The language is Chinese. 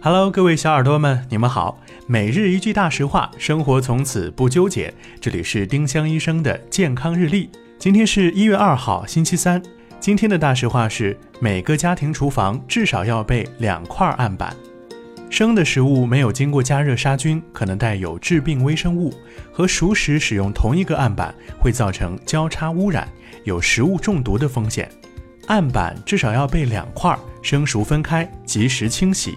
Hello，各位小耳朵们，你们好。每日一句大实话，生活从此不纠结。这里是丁香医生的健康日历。今天是一月二号，星期三。今天的大实话是：每个家庭厨房至少要备两块案板。生的食物没有经过加热杀菌，可能带有致病微生物；和熟食使用同一个案板，会造成交叉污染，有食物中毒的风险。案板至少要备两块，生熟分开，及时清洗。